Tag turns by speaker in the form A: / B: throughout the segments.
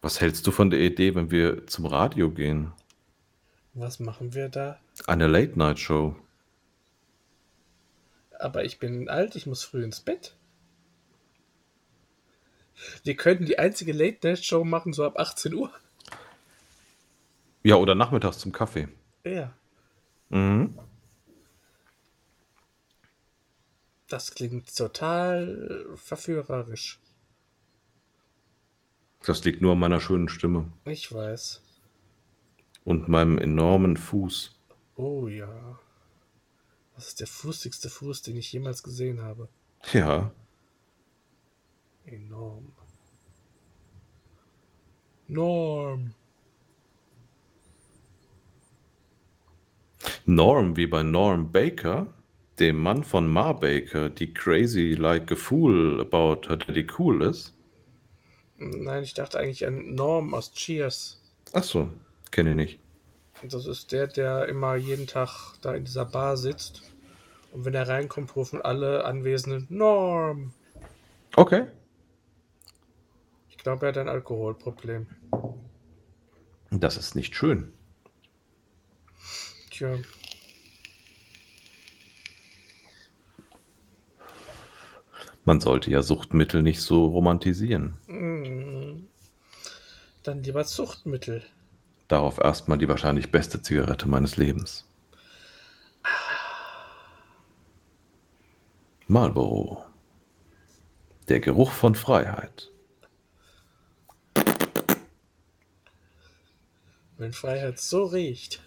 A: Was hältst du von der Idee, wenn wir zum Radio gehen?
B: Was machen wir da?
A: Eine Late-Night-Show.
B: Aber ich bin alt, ich muss früh ins Bett. Wir könnten die einzige Late-Night-Show machen, so ab 18 Uhr.
A: Ja, oder nachmittags zum Kaffee.
B: Ja.
A: Mhm.
B: Das klingt total verführerisch.
A: Das liegt nur an meiner schönen Stimme
B: Ich weiß.
A: und meinem enormen Fuß.
B: Oh ja. Das ist der fußigste Fuß, den ich jemals gesehen habe.
A: Ja,
B: Enorm. Norm.
A: Norm wie bei Norm Baker, dem Mann von Ma Baker, die crazy like a fool about her daddy cool ist.
B: Nein, ich dachte eigentlich an Norm aus Cheers.
A: Ach so, kenne ich nicht.
B: Das ist der, der immer jeden Tag da in dieser Bar sitzt. Und wenn er reinkommt, rufen alle Anwesenden Norm.
A: Okay.
B: Ich glaube, er hat ein Alkoholproblem.
A: Das ist nicht schön.
B: Tja,
A: Man sollte ja Suchtmittel nicht so romantisieren.
B: mm, dann lieber Zuchtmittel.
A: Darauf erstmal die wahrscheinlich beste Zigarette meines Lebens. Marlboro. Der Geruch von Freiheit.
B: Wenn Freiheit so riecht,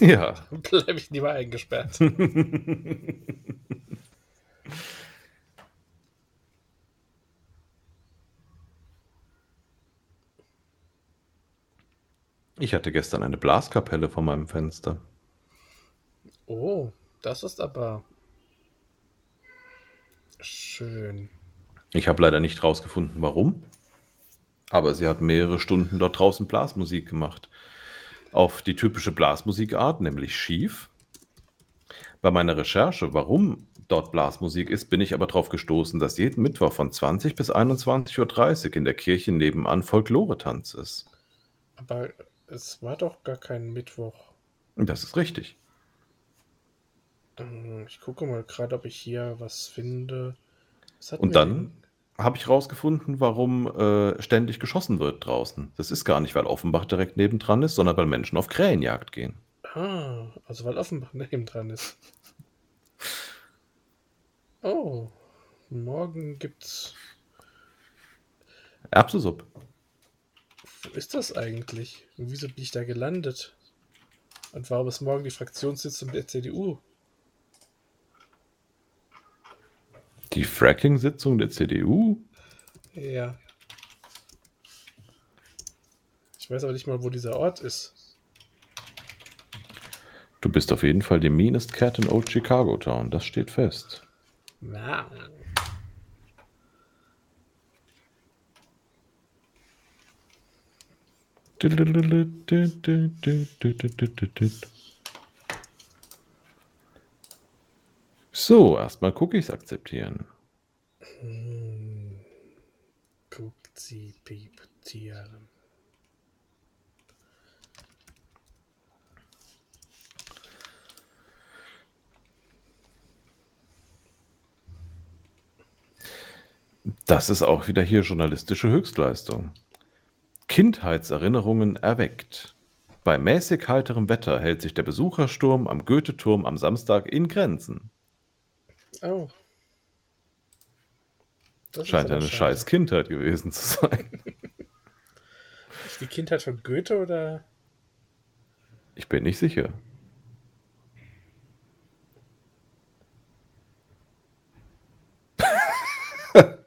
A: Ja.
B: bleibe ich lieber eingesperrt.
A: Ich hatte gestern eine Blaskapelle vor meinem Fenster.
B: Oh, das ist aber schön.
A: Ich habe leider nicht rausgefunden, warum. Aber sie hat mehrere Stunden dort draußen Blasmusik gemacht. Auf die typische Blasmusikart, nämlich schief. Bei meiner Recherche, warum dort Blasmusik ist, bin ich aber darauf gestoßen, dass jeden Mittwoch von 20 bis 21.30 Uhr in der Kirche nebenan Folklore-Tanz ist.
B: Aber es war doch gar kein Mittwoch.
A: Das ist richtig.
B: Ähm, Ich gucke mal gerade, ob ich hier was finde. Was
A: Und dann habe ich rausgefunden, warum äh, ständig geschossen wird draußen. Das ist gar nicht, weil Offenbach direkt nebendran ist, sondern weil Menschen auf Krähenjagd gehen.
B: Ah, also weil Offenbach neben dran ist. Oh, morgen gibt's.
A: Erbsensuppe.
B: Ist das eigentlich? Und wieso bin ich da gelandet? Und warum ist morgen die Fraktionssitzung der CDU?
A: Die Fracking-Sitzung der CDU?
B: Ja. Ich weiß aber nicht mal, wo dieser Ort ist.
A: Du bist auf jeden Fall die meanest cat in Old Chicago Town, das steht fest.
B: Na.
A: So, erstmal Cookies akzeptieren.
B: Hm. Guckt sie pieptieren.
A: Das ist auch wieder hier journalistische Höchstleistung. Kindheitserinnerungen erweckt. Bei mäßig heiterem Wetter hält sich der Besuchersturm am Goethe-Turm am Samstag in Grenzen.
B: Oh. Das ist
A: Scheint
B: aber
A: eine
B: schade.
A: scheiß Kindheit gewesen zu sein.
B: Ist die Kindheit von Goethe oder?
A: Ich bin nicht sicher.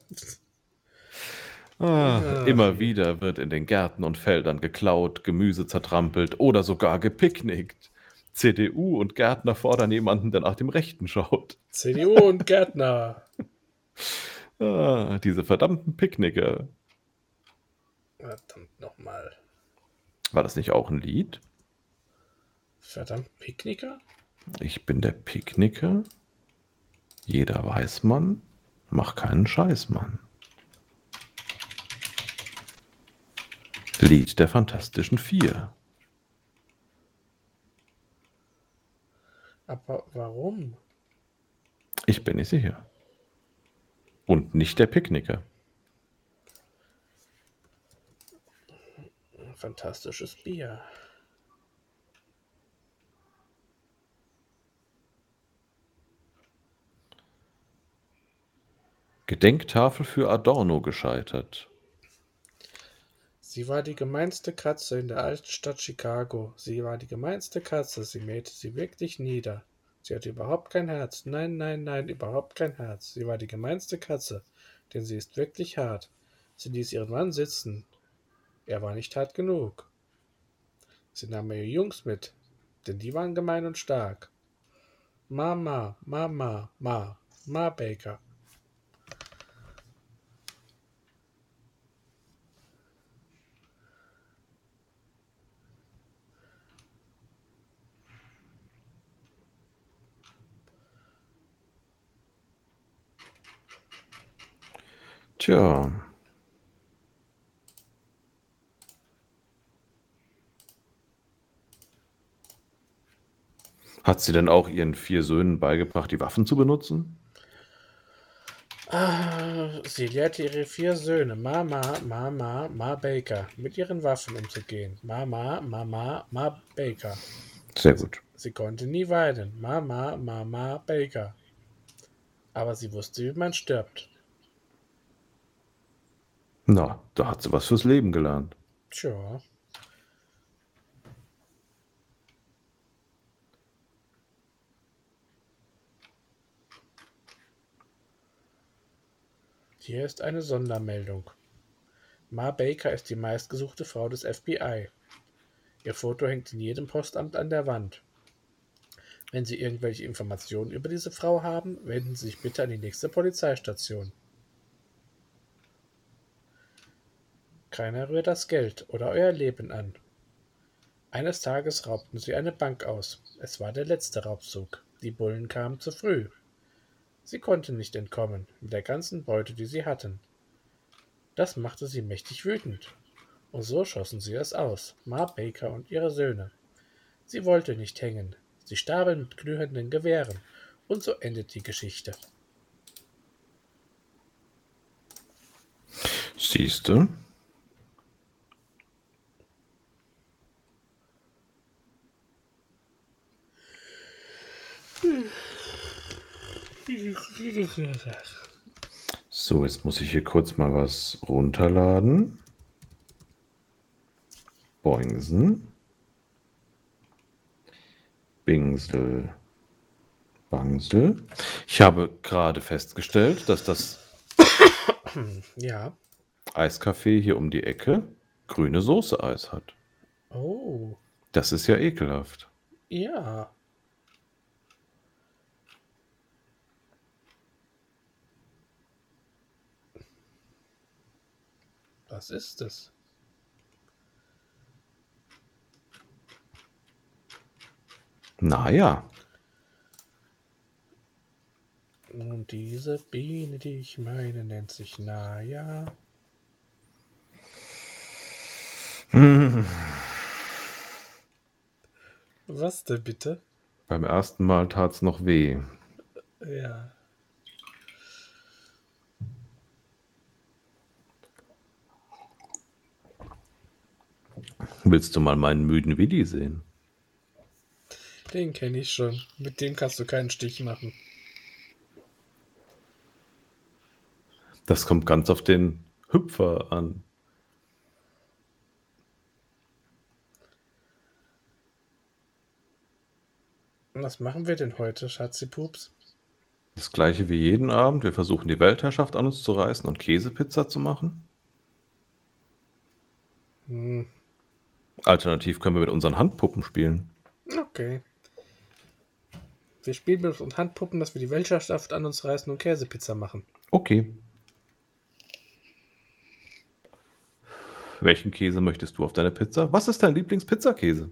A: Ah,
B: Ah,
A: immer wieder wird in den Gärten und Feldern geklaut, Gemüse zertrampelt oder sogar gepicknickt. CDU und Gärtner fordern jemanden, der nach dem Rechten schaut.
B: CDU und Gärtner.
A: Ah, diese verdammten Picknicker.
B: Verdammt nochmal.
A: War das nicht auch ein Lied?
B: Verdammt, Picknicker?
A: Ich bin der Picknicker. Jeder weiß man. Mach keinen Scheiß, Mann. Lied der Fantastischen Vier.
B: Aber warum?
A: Ich bin nicht sicher. Und nicht der Picknicker.
B: Fantastisches Bier.
A: Gedenktafel für Adorno gescheitert.
B: Sie war die gemeinste Katze in der alten Stadt Chicago. Sie war die gemeinste Katze. Sie mähte sie wirklich nieder. Sie hatte überhaupt kein Herz. Nein, nein, nein, überhaupt kein Herz. Sie war die gemeinste Katze, denn sie ist wirklich hart. Sie ließ ihren Mann sitzen. Er war nicht hart genug. Sie nahm ihre Jungs mit, denn die waren gemein und stark. Mama, Mama, Ma, Ma Baker.
A: Tja. Hat sie denn auch ihren vier Söhnen beigebracht, die Waffen zu benutzen?
B: Ah, sie lehrte ihre vier Söhne, Mama, Mama, Ma Baker, mit ihren Waffen umzugehen. Mama, Mama, Ma Baker.
A: Sehr gut.
B: Sie konnte nie weinen. Mama, Mama, Baker. Aber sie wusste, wie man stirbt.
A: Na, da hat sie was fürs Leben gelernt.
B: Tja. Hier ist eine Sondermeldung. Ma Baker ist die meistgesuchte Frau des FBI. Ihr Foto hängt in jedem Postamt an der Wand. Wenn Sie irgendwelche Informationen über diese Frau haben, wenden Sie sich bitte an die nächste Polizeistation. Keiner rührt das Geld oder euer Leben an. Eines Tages raubten sie eine Bank aus. Es war der letzte Raubzug. Die Bullen kamen zu früh. Sie konnten nicht entkommen, mit der ganzen Beute, die sie hatten. Das machte sie mächtig wütend. Und so schossen sie es aus, Ma Baker und ihre Söhne. Sie wollte nicht hängen. Sie starben mit glühenden Gewehren. Und so endet die Geschichte.
A: Siehste? So, jetzt muss ich hier kurz mal was runterladen. Boingsen. Bingsel. Bangsel. Ich habe gerade festgestellt, dass das
B: Ja.
A: Eiscafé hier um die Ecke grüne Soße-Eis hat.
B: Oh.
A: Das ist ja ekelhaft.
B: Ja. Was ist es?
A: Naja,
B: Und diese Biene, die ich meine, nennt sich Naja. Was denn bitte?
A: beim ersten Mal tat es noch weh.
B: Ja.
A: Willst du mal meinen müden Willi sehen?
B: Den kenne ich schon. Mit dem kannst du keinen Stich machen.
A: Das kommt ganz auf den Hüpfer an.
B: Was machen wir denn heute, Schatzi-Pups?
A: Das gleiche wie jeden Abend. Wir versuchen die Weltherrschaft an uns zu reißen und Käsepizza zu machen.
B: Hm,
A: Alternativ können wir mit unseren Handpuppen spielen.
B: okay. Wir spielen mit uns Handpuppen, dass wir die Weltherrschaft an uns reißen und Käsepizza machen.
A: Okay. Welchen Käse möchtest du auf deine Pizza? Was ist dein Lieblingspizzakäse?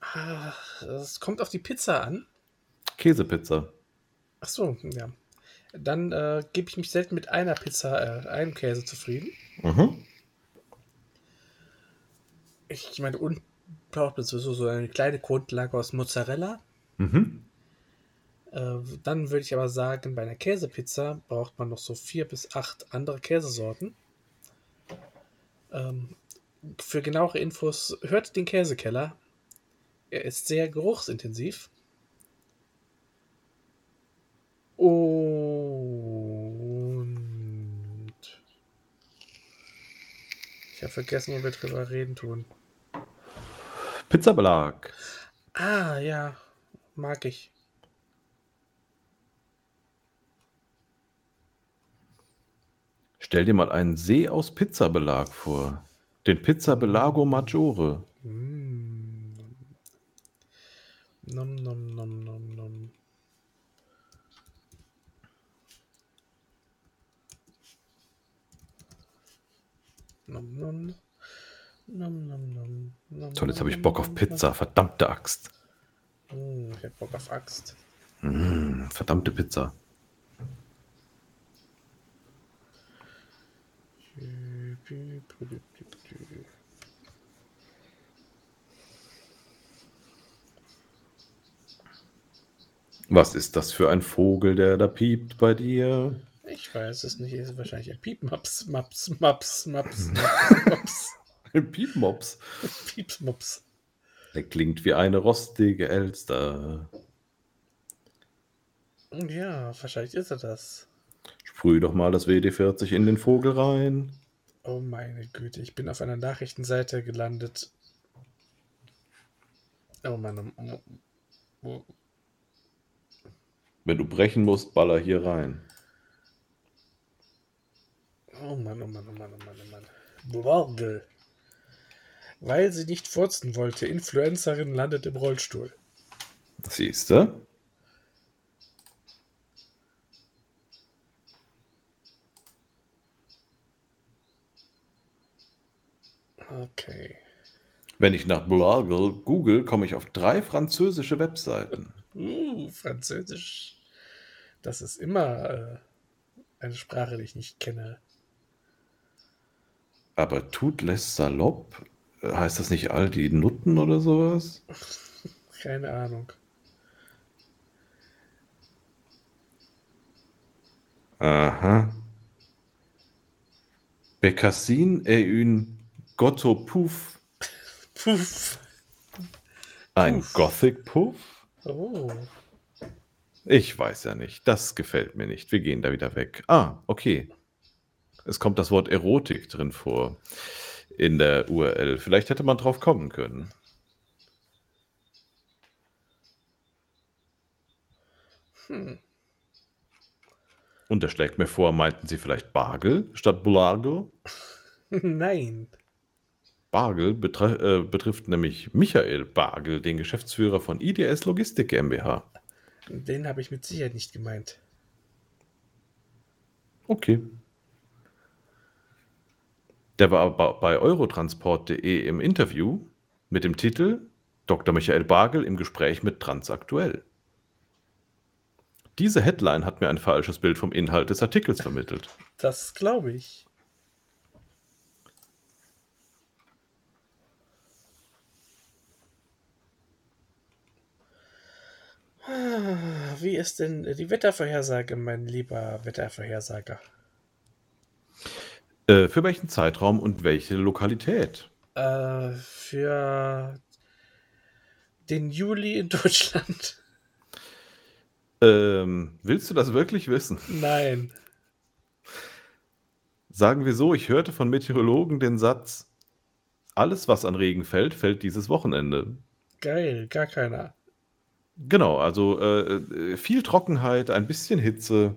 B: Ah, es kommt auf die Pizza an.
A: Käsepizza.
B: Ach so, ja. Dann äh, gebe ich mich selten mit einer Pizza, äh, einem Käse zufrieden.
A: Mhm.
B: Ich meine, unten braucht man sowieso so eine kleine Grundlage aus Mozzarella.
A: Mhm.
B: Äh, dann würde ich aber sagen, bei einer Käsepizza braucht man noch so vier bis acht andere Käsesorten. Ähm, für genauere Infos hört den Käsekeller. Er ist sehr geruchsintensiv. Und ich habe vergessen, wo wir drüber reden tun.
A: Pizzabelag.
B: Ah, ja, mag ich.
A: Stell dir mal einen See aus Pizzabelag vor. Den Pizzabelago Maggiore.
B: Mm. Nom, nom, nom, nom, nom. Nom, nom. Nom, nom, nom,
A: Toll, jetzt habe ich Bock auf Pizza. Verdammte Axt.
B: Mm, ich hab Bock auf Axt.
A: Mm, verdammte Pizza. Was ist das für ein Vogel, der da piept bei dir?
B: Ich weiß es nicht. Es ist wahrscheinlich ein Piepmaps, Maps, Maps, Maps, Maps, Maps,
A: Ein Piepmops.
B: Piepsmops.
A: Der klingt wie eine rostige Elster.
B: Ja, wahrscheinlich ist er das.
A: Sprüh doch mal das WD-40 in den Vogel rein.
B: Oh meine Güte, ich bin auf einer Nachrichtenseite gelandet. Oh Mann, oh, oh,
A: Wenn du brechen musst, baller hier rein.
B: oh Mann, oh Mann, oh Mann, oh Mann, oh Mann. Borgel. Weil sie nicht furzen wollte, Influencerin landet im Rollstuhl.
A: Siehst du?
B: Okay.
A: Wenn ich nach Bloggle google, komme ich auf drei französische Webseiten.
B: Uh, Französisch. Das ist immer äh, eine Sprache, die ich nicht kenne.
A: Aber tut les salopp? Heißt das nicht all die Nutten oder sowas?
B: Keine Ahnung.
A: Aha. Bécassine est une Gotto-Puff.
B: Puff.
A: Ein
B: Puff.
A: Gothic-Puff?
B: Oh.
A: Ich weiß ja nicht. Das gefällt mir nicht. Wir gehen da wieder weg. Ah, okay. Es kommt das Wort Erotik drin vor in der URL. Vielleicht hätte man drauf kommen können.
B: Hm.
A: Und er schlägt mir vor, meinten sie vielleicht Bargel statt Bulago?
B: Nein.
A: Bargel betre äh, betrifft nämlich Michael Bargel, den Geschäftsführer von IDS Logistik GmbH.
B: Den habe ich mit Sicherheit nicht gemeint.
A: Okay. Der war bei eurotransport.de im Interview mit dem Titel Dr. Michael Bargel im Gespräch mit Transaktuell. Diese Headline hat mir ein falsches Bild vom Inhalt des Artikels vermittelt.
B: Das glaube ich. Ah, Wie ist denn die Wettervorhersage, mein lieber Wettervorhersager?
A: Äh, für welchen Zeitraum und welche Lokalität?
B: Äh, für den Juli in Deutschland?
A: Ähm, willst du das wirklich wissen?
B: Nein.
A: Sagen wir so, ich hörte von Meteorologen den Satz, alles, was an Regen fällt, fällt dieses Wochenende.
B: Geil, gar keiner.
A: Genau, also äh, äh, viel Trockenheit, ein bisschen Hitze.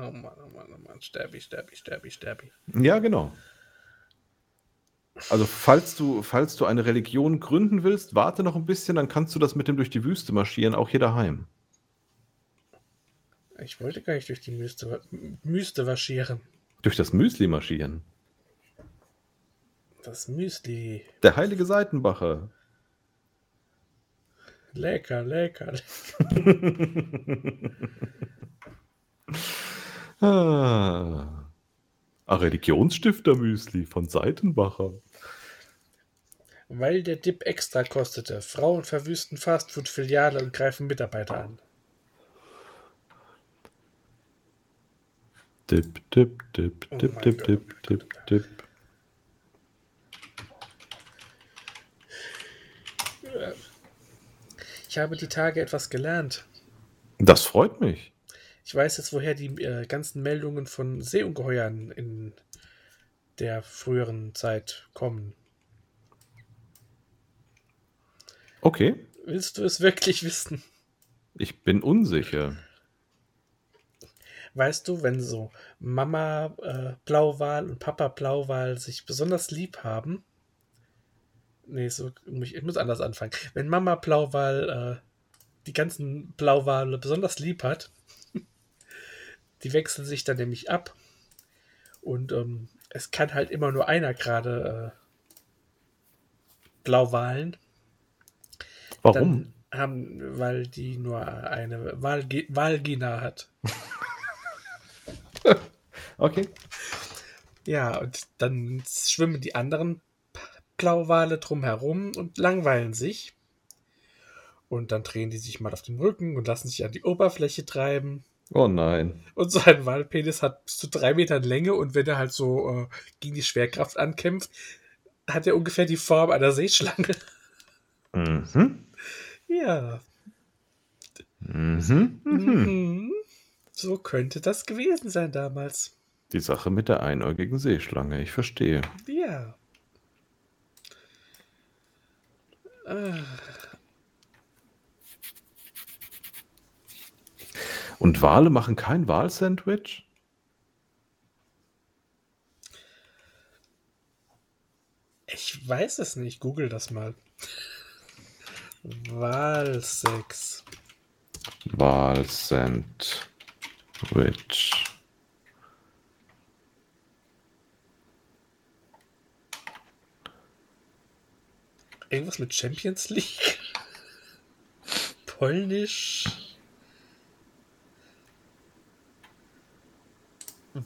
B: Oh Mann, oh Mann, oh Mann. Sterbi, sterbi, sterbi, sterbi.
A: Ja, genau. Also falls du, falls du eine Religion gründen willst, warte noch ein bisschen, dann kannst du das mit dem durch die Wüste marschieren, auch hier daheim.
B: Ich wollte gar nicht durch die Müste, Müste waschieren.
A: Durch das Müsli marschieren.
B: Das Müsli.
A: Der heilige Seitenbacher.
B: Lecker, lecker.
A: Ah. Ah, Religionsstifter-Müsli von Seitenbacher.
B: Weil der Dip extra kostete. Frauen verwüsten Fastfood-Filiale und greifen Mitarbeiter an.
A: Dip, dip, dip,
B: Oh
A: dip, dip,
B: Gott,
A: dip,
B: oh
A: dip, dip.
B: Ich habe die Tage etwas gelernt.
A: Das freut mich.
B: Ich weiß jetzt, woher die äh, ganzen Meldungen von Seeungeheuern in der früheren Zeit kommen.
A: Okay,
B: Willst du es wirklich wissen?
A: ich bin unsicher.
B: Weißt du, wenn so Mama äh, Blauwal und Papa Blauwal sich besonders lieb haben. Nee, so, ich muss anders anfangen. Wenn Mama Blauwal äh, die ganzen Blauwale besonders lieb hat, die wechseln sich dann nämlich ab. Und ähm, es kann halt immer nur einer gerade äh, Blauwalen.
A: Warum?
B: Dann haben, weil die nur eine Walge Walgina hat.
A: Okay.
B: Ja, und dann schwimmen die anderen Blauwale drumherum und langweilen sich. Und dann drehen die sich mal auf den Rücken und lassen sich an die Oberfläche treiben.
A: Oh nein.
B: Und so ein Walpenis hat bis zu drei Metern Länge und wenn er halt so äh, gegen die Schwerkraft ankämpft, hat er ungefähr die Form einer Seeschlange.
A: Mhm.
B: Ja,
A: Mhm. Mhm.
B: mhm. so könnte das gewesen sein damals.
A: Die Sache mit der einäugigen Seeschlange, ich verstehe.
B: Ja. Ah,
A: Und Wale machen kein Walsandwich?
B: Ich weiß es nicht. Google das mal. Wahlsex.
A: Walsandwich.
B: Irgendwas mit Champions League? Polnisch?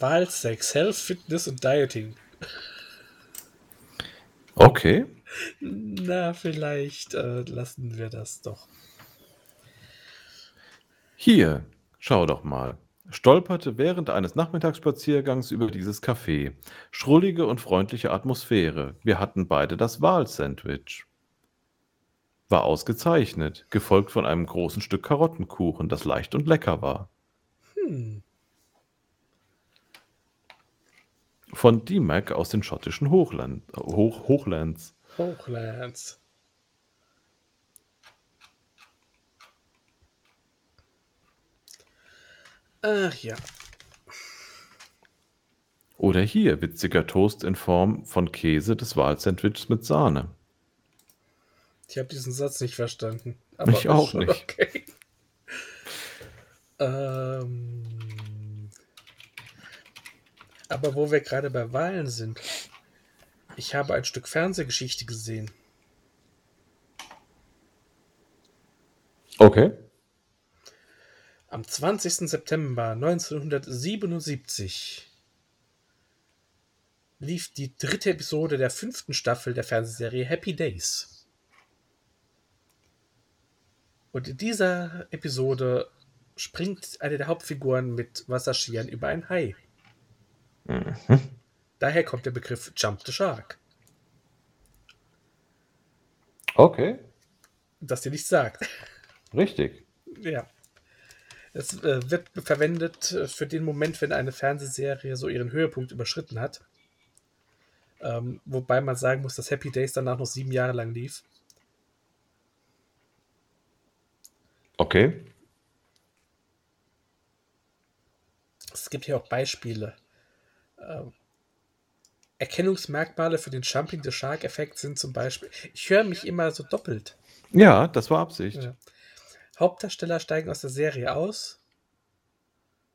B: Wahlsex, Health, Fitness und Dieting.
A: Okay.
B: Na, vielleicht äh, lassen wir das doch.
A: Hier, schau doch mal. Stolperte während eines Nachmittagsspaziergangs über dieses Café. Schrullige und freundliche Atmosphäre. Wir hatten beide das Walsandwich. War ausgezeichnet, gefolgt von einem großen Stück Karottenkuchen, das leicht und lecker war.
B: Hm.
A: Von D-Mac aus den schottischen Hochland, Hoch, Hochlands.
B: Hochlands. Ach ja.
A: Oder hier witziger Toast in Form von Käse des Walsandwiches mit Sahne.
B: Ich habe diesen Satz nicht verstanden.
A: Ich auch nicht.
B: Okay. ähm, aber wo wir gerade bei Wahlen sind. Ich habe ein Stück Fernsehgeschichte gesehen.
A: Okay.
B: Am 20. September 1977 lief die dritte Episode der fünften Staffel der Fernsehserie Happy Days. Und in dieser Episode springt eine der Hauptfiguren mit Wasserskiern über ein Hai.
A: Mhm.
B: Daher kommt der Begriff Jump the Shark,
A: Okay.
B: das dir nichts sagt.
A: Richtig.
B: Ja. Es äh, wird verwendet äh, für den Moment, wenn eine Fernsehserie so ihren Höhepunkt überschritten hat. Ähm, wobei man sagen muss, dass Happy Days danach noch sieben Jahre lang lief.
A: Okay.
B: Es gibt hier auch Beispiele. Ähm, Erkennungsmerkmale für den Jumping the Shark-Effekt sind zum Beispiel. Ich höre mich immer so doppelt.
A: Ja, das war Absicht.
B: Ja. Hauptdarsteller steigen aus der Serie aus.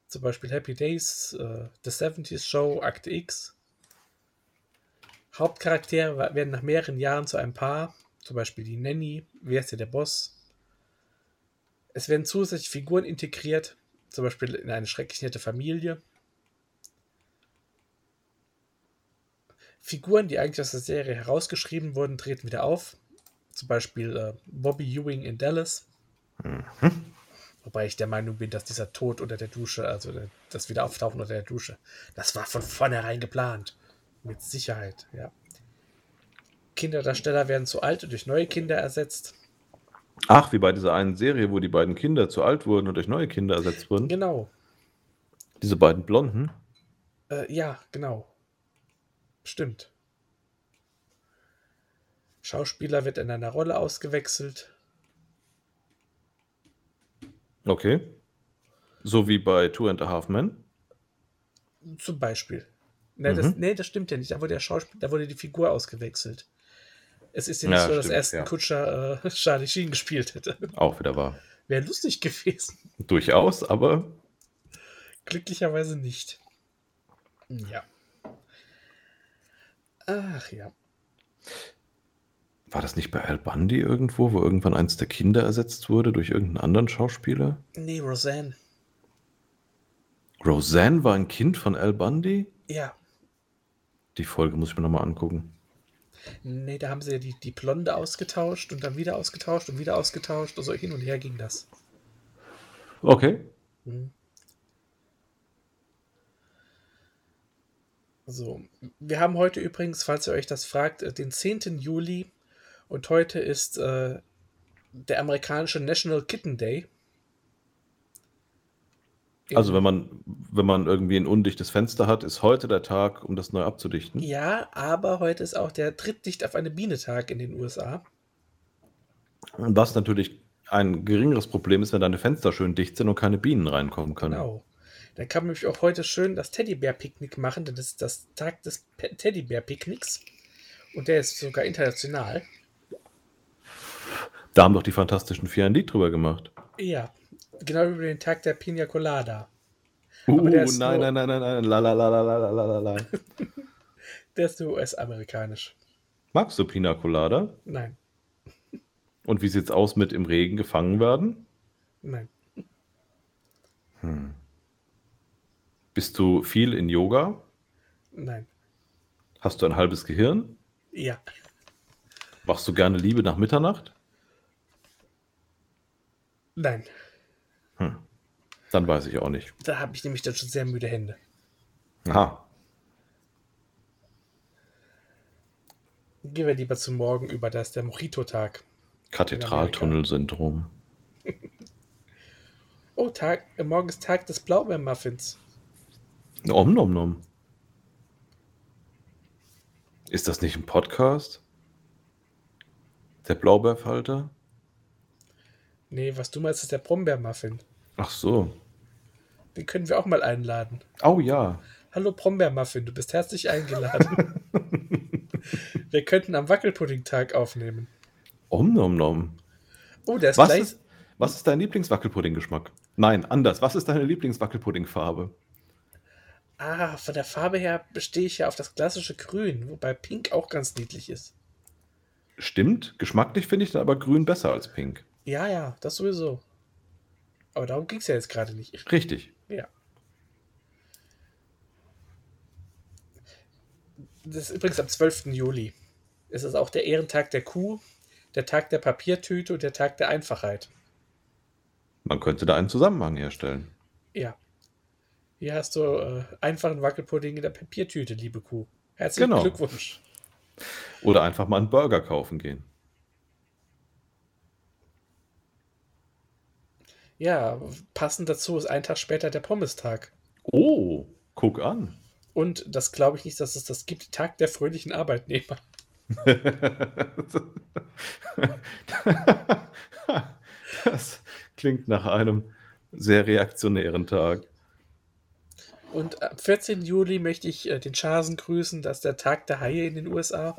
B: Zum Beispiel Happy Days, äh, The 70s Show, Akte X. Hauptcharaktere werden nach mehreren Jahren zu einem Paar. Zum Beispiel die Nanny, wer ist hier der Boss? Es werden zusätzlich Figuren integriert, zum Beispiel in eine schrecklich nette Familie. Figuren, die eigentlich aus der Serie herausgeschrieben wurden, treten wieder auf. Zum Beispiel äh, Bobby Ewing in Dallas. Wobei ich der Meinung bin, dass dieser Tod unter der Dusche, also das Wiederauftauchen unter der Dusche, das war von vornherein geplant. Mit Sicherheit, ja. Kinderdarsteller werden zu alt und durch neue Kinder ersetzt.
A: Ach, wie bei dieser einen Serie, wo die beiden Kinder zu alt wurden und durch neue Kinder ersetzt wurden.
B: Genau.
A: Diese beiden Blonden.
B: Äh, ja, genau. Stimmt. Schauspieler wird in einer Rolle ausgewechselt.
A: Okay. So wie bei Two and a Half Men.
B: Zum Beispiel. Nee, das,
A: Mhm.
B: nee, das stimmt ja nicht. Da wurde der Schauspieler, da wurde die Figur ausgewechselt. Es ist ja nicht
A: Ja,
B: so, dass
A: stimmt,
B: Aston
A: ja.
B: Kutscher äh, Charlie Sheen gespielt hätte.
A: Auch wieder wahr.
B: Wäre lustig gewesen.
A: Durchaus, aber
B: Glücklicherweise nicht. Ja. Ach ja.
A: war das nicht bei Al Bundy irgendwo, wo irgendwann eins der Kinder ersetzt wurde durch irgendeinen anderen Schauspieler?
B: Nee, Roseanne.
A: Roseanne war ein Kind von Al Bundy?
B: Ja.
A: Die Folge muss ich mir nochmal angucken.
B: Nee, da haben sie ja die, die Blonde ausgetauscht und dann wieder ausgetauscht und wieder ausgetauscht. Also hin und her ging das.
A: Okay.
B: Mhm. So, wir haben heute übrigens, falls ihr euch das fragt, äh, den 10. Juli und heute ist äh, der amerikanische National Kitten Day.
A: Also wenn man, wenn man irgendwie ein undichtes Fenster hat, ist heute der Tag, um das neu abzudichten.
B: Ja, aber heute ist auch der Trittdicht auf eine Biene-Tag in den USA.
A: Was natürlich ein geringeres Problem ist, wenn deine Fenster schön dicht sind und keine Bienen reinkommen können.
B: Genau. Dann kann man nämlich auch heute schön das Teddybär-Picknick machen, denn das ist das Tag des Teddybär-Picknicks. Und der ist sogar international.
A: Da haben doch die Fantastischen Vier ein Lied drüber gemacht.
B: Ja, genau wie den Tag der Pina Colada.
A: Uh, nein, nein, nein, nein, nein, la la la la la la la la.
B: Der ist nur US-amerikanisch.
A: Magst du Pina Colada?
B: Nein,
A: Und wie sieht's aus mit im Regen gefangen werden?
B: nein.
A: Bist du viel in Yoga?
B: Nein.
A: Hast du ein halbes Gehirn?
B: Ja.
A: Machst du gerne Liebe nach Mitternacht?
B: Nein.
A: Dann weiß ich auch nicht.
B: Da habe ich nämlich dann schon sehr müde Hände.
A: Aha.
B: Gehen wir lieber zum Morgen über, da ist der Mojito-Tag.
A: Kathedraltunnelsyndrom.
B: Oh, Tag, äh, morgen ist Tag des Blaubeermuffins.
A: Om nom nom. Ist das nicht ein Podcast? Der Blaubeerfalter?
B: Nee, was du meinst, ist der Brombeermuffin.
A: Ach so.
B: Den können wir auch mal einladen.
A: Oh ja.
B: Hallo Brombeermuffin, du bist herzlich eingeladen. wir könnten am Wackelpudding-Tag aufnehmen.
A: Om nom nom.
B: Oh, der ist
A: Was
B: gleich.
A: ist, was ist dein Lieblingswackelpudding-Geschmack? Nein, anders. Was ist deine Lieblingswackelpudding-Farbe?
B: Ah, von der Farbe her bestehe ich ja auf das klassische Grün, wobei Pink auch ganz niedlich ist.
A: Stimmt, geschmacklich finde ich dann aber grün besser als pink.
B: Ja, ja, das sowieso. Aber darum ging es ja jetzt gerade nicht.
A: Richtig.
B: Ja. Das ist übrigens am 12. Juli. Es ist auch der Ehrentag der Kuh, der Tag der Papiertüte und der Tag der Einfachheit.
A: Man könnte da einen Zusammenhang herstellen.
B: Ja. Hier hast du äh, einfachen Wackelpudding in der Papiertüte, liebe Kuh. Herzlichen
A: Genau.
B: Glückwunsch.
A: Oder einfach mal einen Burger kaufen gehen.
B: Ja, passend dazu ist ein Tag später der Pommestag.
A: Oh, guck an.
B: Und das glaube ich nicht, dass es das gibt. Tag der fröhlichen Arbeitnehmer.
A: das klingt nach einem sehr reaktionären Tag.
B: Und am 14. Juli möchte ich äh, den Chasen grüßen. Das ist der Tag der Haie in den USA.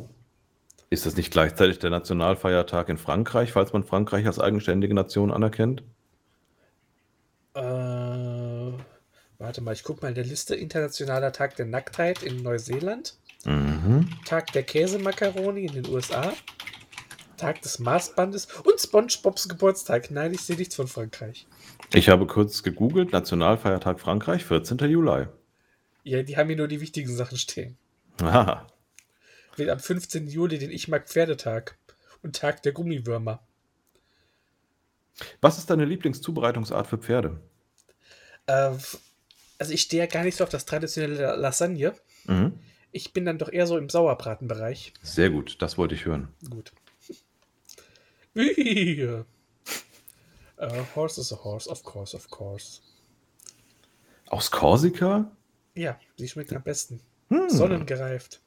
A: Ist das nicht gleichzeitig der Nationalfeiertag in Frankreich, falls man Frankreich als eigenständige Nation anerkennt?
B: Äh, warte mal, ich gucke mal in der Liste. Internationaler Tag der Nacktheit in Neuseeland.
A: Mhm.
B: Tag der Käsemakaroni in den USA. Tag des Maßbandes und SpongeBobs Geburtstag. Nein, ich sehe nichts von Frankreich.
A: Ich habe kurz gegoogelt, Nationalfeiertag Frankreich, 14. Juli.
B: Ja, die haben hier nur die wichtigen Sachen stehen.
A: Aha.
B: will am 15. Juli den Ich mag Pferdetag und Tag der Gummiwürmer.
A: Was ist deine Lieblingszubereitungsart für Pferde?
B: Äh, also ich stehe ja gar nicht so auf das traditionelle Lasagne.
A: Mhm.
B: Ich bin dann doch eher so im Sauerbratenbereich.
A: Sehr gut, das wollte ich hören.
B: Gut. Uh, horse is a horse, of course, of course.
A: Aus Korsika?
B: Ja, die schmecken am besten.
A: Hm.
B: Sonnengereift.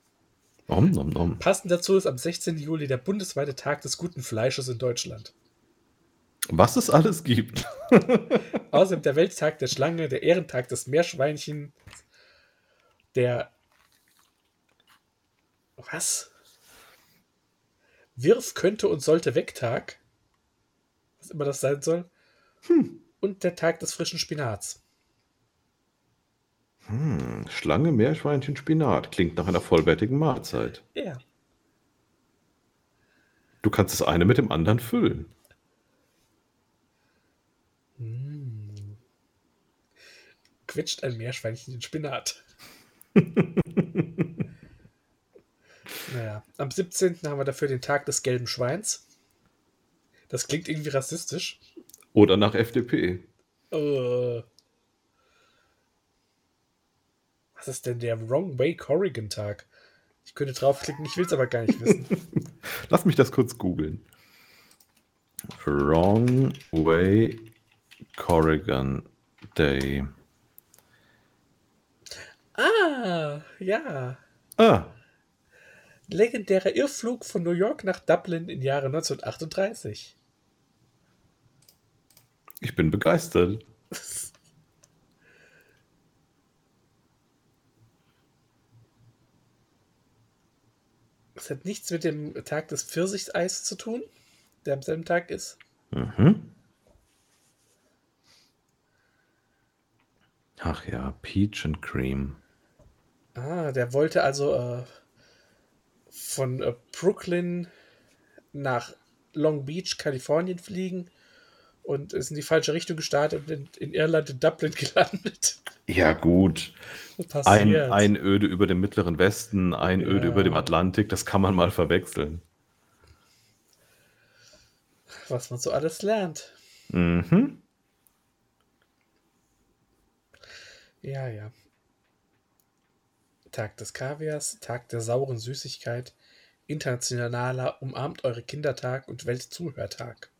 A: Nom, nom, nom.
B: Passend dazu ist am 16. Juli der bundesweite Tag des guten Fleisches in Deutschland.
A: Was es alles gibt.
B: Außerdem der Welttag der Schlange, der Ehrentag des Meerschweinchen, der. Was? Wirf könnte und sollte Wegtag. Was immer das sein soll. Und der Tag des frischen Spinats.
A: Hm, Schlange, Meerschweinchen, Spinat. Klingt nach einer vollwertigen Mahlzeit.
B: Ja.
A: Du kannst das eine mit dem anderen füllen.
B: Quetscht ein Meerschweinchen in Spinat. naja, am 17. haben wir dafür den Tag des gelben Schweins. Das klingt irgendwie rassistisch.
A: Oder nach FDP.
B: Äh. Was ist denn der Wrong Way Corrigan Tag? Ich könnte draufklicken, ich will es aber gar nicht wissen.
A: Lass mich das kurz googeln. Wrong Way Corrigan Day.
B: ah, ja.
A: Ah,
B: Legendärer Irrflug von New York nach Dublin im Jahre 1938.
A: ich bin begeistert.
B: Das hat nichts mit dem Tag des Pfirsicheis zu tun, der am selben Tag ist.
A: Mhm. Ach ja, Peach and Cream.
B: Ah, der wollte also äh, von äh, Brooklyn nach Long Beach, Kalifornien fliegen und ist in die falsche Richtung gestartet und in, in Irland in Dublin gelandet.
A: Ja, gut. Ein
B: Passiert.
A: Einöde über dem Mittleren Westen, Einöde
B: Ja.
A: über dem Atlantik, das kann man mal verwechseln.
B: Was man so alles lernt.
A: Mhm.
B: Ja, ja. Tag des Kaviars, Tag der sauren Süßigkeit, internationaler Umarmt eure Kindertag und Weltzuhörtag